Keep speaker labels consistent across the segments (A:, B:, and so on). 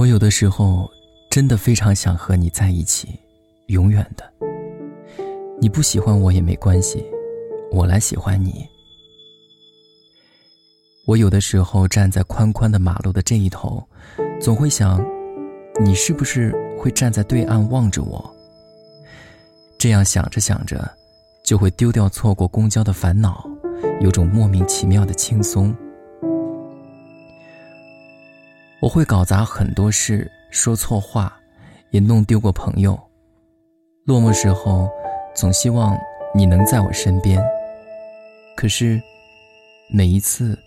A: 我有的时候真的非常想和你在一起，永远的。你不喜欢我也没关系，我来喜欢你。我有的时候站在宽宽的马路的这一头，总会想，你是不是会站在对岸望着我？这样想着想着，就会丢掉错过公交的烦恼，有种莫名其妙的轻松。我会搞砸很多事，说错话，也弄丢过朋友。落寞时候，总希望你能在我身边。可是，每一次，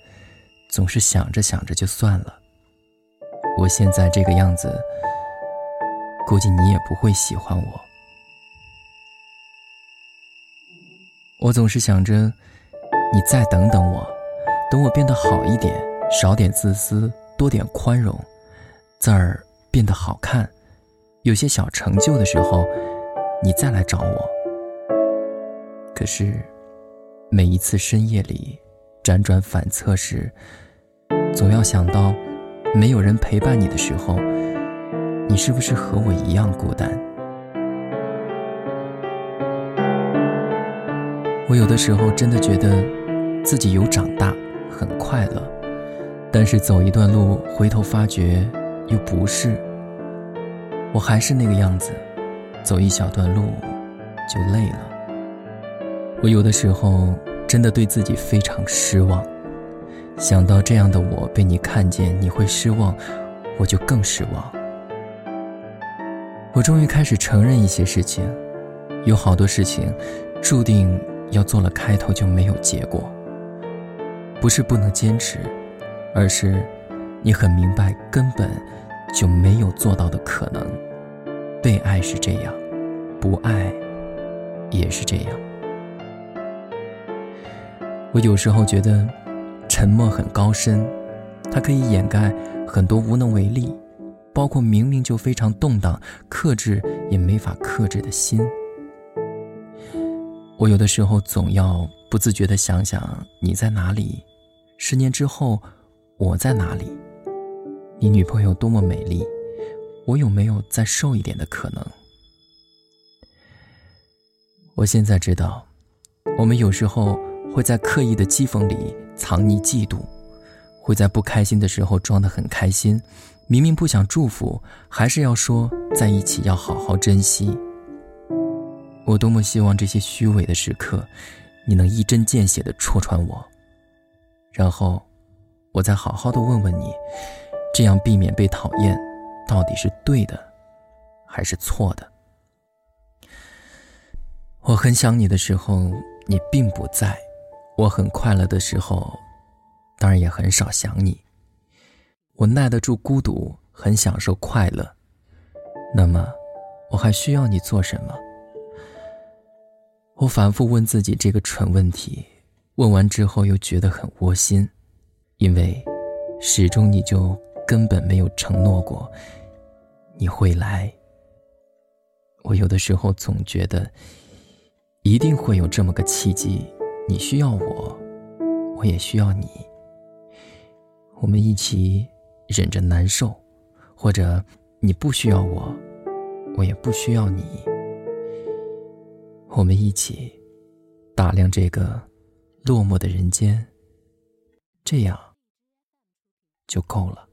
A: 总是想着想着就算了。我现在这个样子，估计你也不会喜欢我。我总是想着，你再等等我，等我变得好一点，少点自私。多点宽容，字儿变得好看，有些小成就的时候，你再来找我。可是，每一次深夜里辗转反侧时，总要想到，没有人陪伴你的时候，你是不是和我一样孤单？我有的时候真的觉得自己有长大，很快乐。但是走一段路，回头发觉又不是，我还是那个样子，走一小段路就累了。我有的时候真的对自己非常失望，想到这样的我被你看见，你会失望，我就更失望。我终于开始承认一些事情，有好多事情注定要做了开头就没有结果，不是不能坚持。而是，你很明白，根本就没有做到的可能。被爱是这样，不爱也是这样。我有时候觉得，沉默很高深，它可以掩盖很多无能为力，包括明明就非常动荡、克制也没法克制的心。我有的时候总要不自觉的想想你在哪里，十年之后。我在哪里？你女朋友多么美丽，我有没有再瘦一点的可能？我现在知道，我们有时候会在刻意的讥讽里藏匿嫉妒，会在不开心的时候装得很开心，明明不想祝福，还是要说在一起要好好珍惜。我多么希望这些虚伪的时刻，你能一针见血地戳穿我，然后。我再好好的问问你，这样避免被讨厌，到底是对的，还是错的？我很想你的时候，你并不在；我很快乐的时候，当然也很少想你。我耐得住孤独，很享受快乐。那么，我还需要你做什么？我反复问自己这个蠢问题，问完之后又觉得很窝心。因为，始终你就根本没有承诺过你会来。我有的时候总觉得，一定会有这么个契机，你需要我，我也需要你。我们一起忍着难受，或者你不需要我，我也不需要你。我们一起打量这个落寞的人间，这样。就够了。